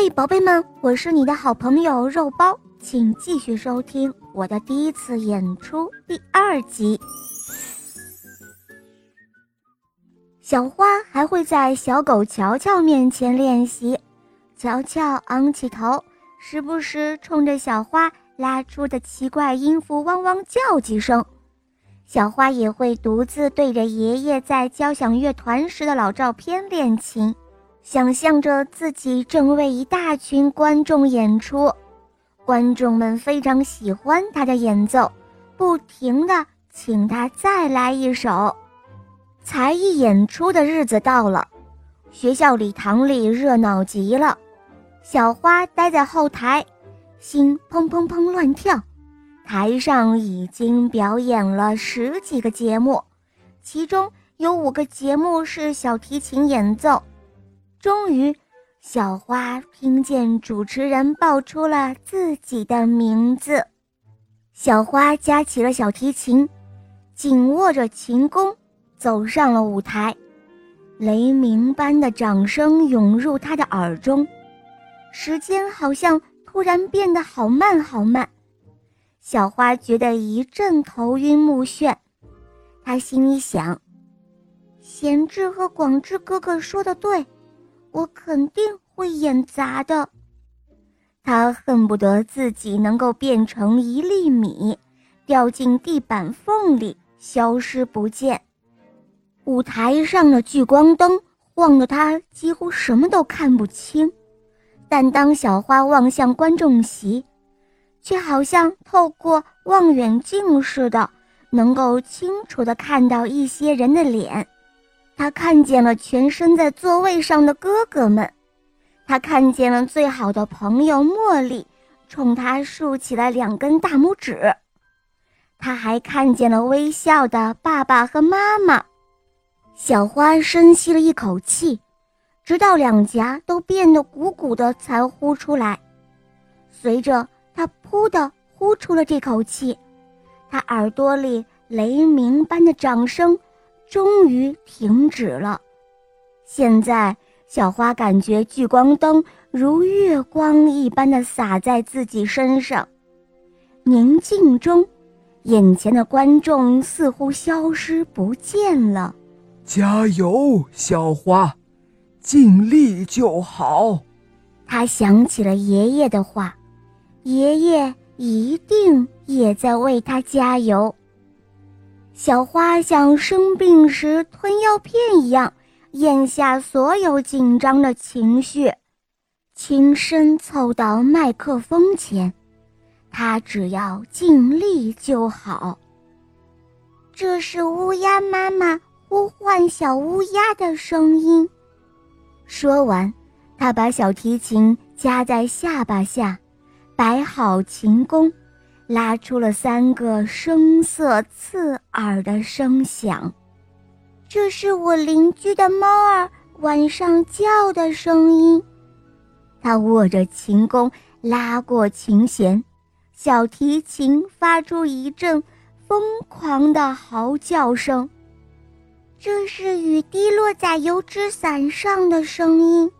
嘿，宝贝们，我是你的好朋友肉包，请继续收听我的第一次演出第二集。小花还会在小狗乔乔面前练习，乔乔昂起头，时不时冲着小花拉出的奇怪音符汪汪叫几声。小花也会独自对着爷爷在交响乐团时的老照片练琴，想象着自己正为一大群观众演出，观众们非常喜欢他的演奏，不停地请他再来一首。才艺演出的日子到了，学校礼堂里热闹极了，小花待在后台，心砰砰砰乱跳。台上已经表演了十几个节目，其中有五个节目是小提琴演奏。终于，小花听见主持人报出了自己的名字。小花夹起了小提琴，紧握着琴弓，走上了舞台。雷鸣般的掌声涌入她的耳中，时间好像突然变得好慢好慢。小花觉得一阵头晕目眩，她心里想：“贤志和广志哥哥说的对，我肯定会演砸的。”他恨不得自己能够变成一粒米，掉进地板缝里，消失不见。舞台上的聚光灯晃得他几乎什么都看不清，但当小花望向观众席，却好像透过望远镜似的，能够清楚地看到一些人的脸。他看见了全身在座位上的哥哥们，他看见了最好的朋友茉莉，冲他竖起了两根大拇指。他还看见了微笑的爸爸和妈妈。小花深吸了一口气，直到两颊都变得鼓鼓的，才呼出来。随着。他噗的呼出了这口气，他耳朵里雷鸣般的掌声终于停止了。现在，小花感觉聚光灯如月光一般的洒在自己身上。宁静中，眼前的观众似乎消失不见了。加油，小花，尽力就好。他想起了爷爷的话。爷爷一定也在为他加油。小花像生病时吞药片一样咽下所有紧张的情绪，轻声凑到麦克风前。他只要尽力就好。这是乌鸦妈妈呼唤小乌鸦的声音。说完，他把小提琴夹在下巴下。摆好琴弓，拉出了三个声色刺耳的声响。这是我邻居的猫儿晚上叫的声音。他握着琴弓，拉过琴弦，小提琴发出一阵疯狂的嚎叫声。这是雨滴落在油纸伞上的声音。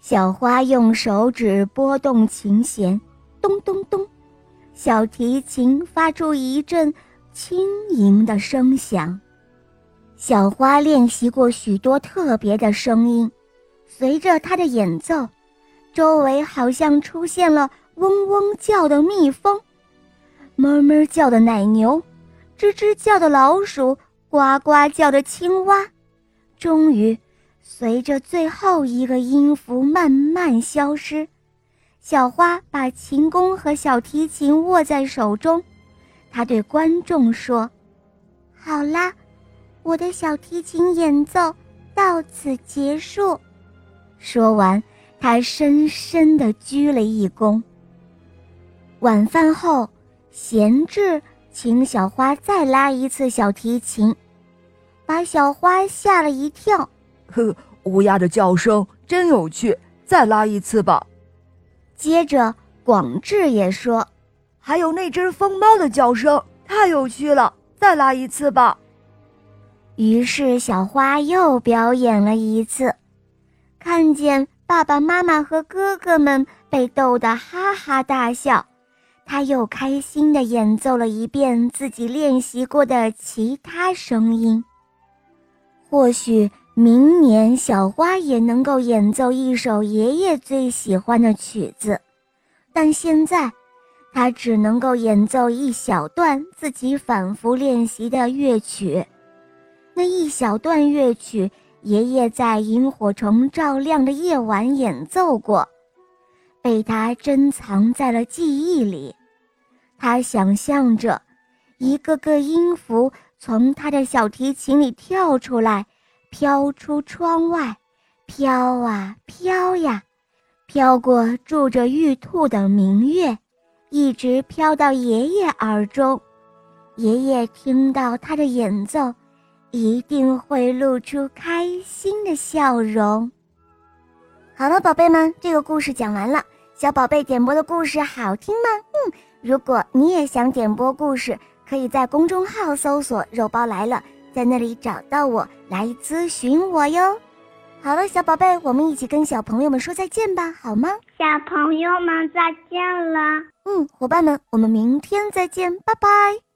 小花用手指拨动琴弦。咚咚咚，小提琴发出一阵轻盈的声响。小花练习过许多特别的声音，随着它的演奏，周围好像出现了嗡嗡叫的蜜蜂，哞哞叫的奶牛，吱吱叫的老鼠，呱呱叫的青蛙。终于，随着最后一个音符慢慢消失。小花把琴弓和小提琴握在手中，她对观众说：“好啦，我的小提琴演奏到此结束。”说完，她深深地鞠了一躬。晚饭后，闲置请小花再拉一次小提琴，把小花吓了一跳。呵，乌鸦的叫声真有趣，再拉一次吧。接着，广志也说：“还有那只疯猫的叫声太有趣了，再来一次吧。”于是，小花又表演了一次。看见爸爸妈妈和哥哥们被逗得哈哈大笑，他又开心地演奏了一遍自己练习过的其他声音。或许明年小花也能够演奏一首爷爷最喜欢的曲子，但现在，他只能够演奏一小段自己反复练习的乐曲。那一小段乐曲。爷爷在萤火虫照亮的夜晚演奏过，被他珍藏在了记忆里。他想象着，一个个音符从他的小提琴里跳出来，飘出窗外，飘啊飘呀，飘过住着玉兔的明月，一直飘到爷爷耳中。爷爷听到他的演奏。一定会露出开心的笑容。好了，宝贝们，这个故事讲完了。小宝贝点播的故事好听吗？嗯，如果你也想点播故事，可以在公众号搜索“肉包来了”，在那里找到我来咨询我哟。好了，小宝贝，我们一起跟小朋友们说再见吧，好吗？小朋友们再见了。嗯，伙伴们，我们明天再见，拜拜。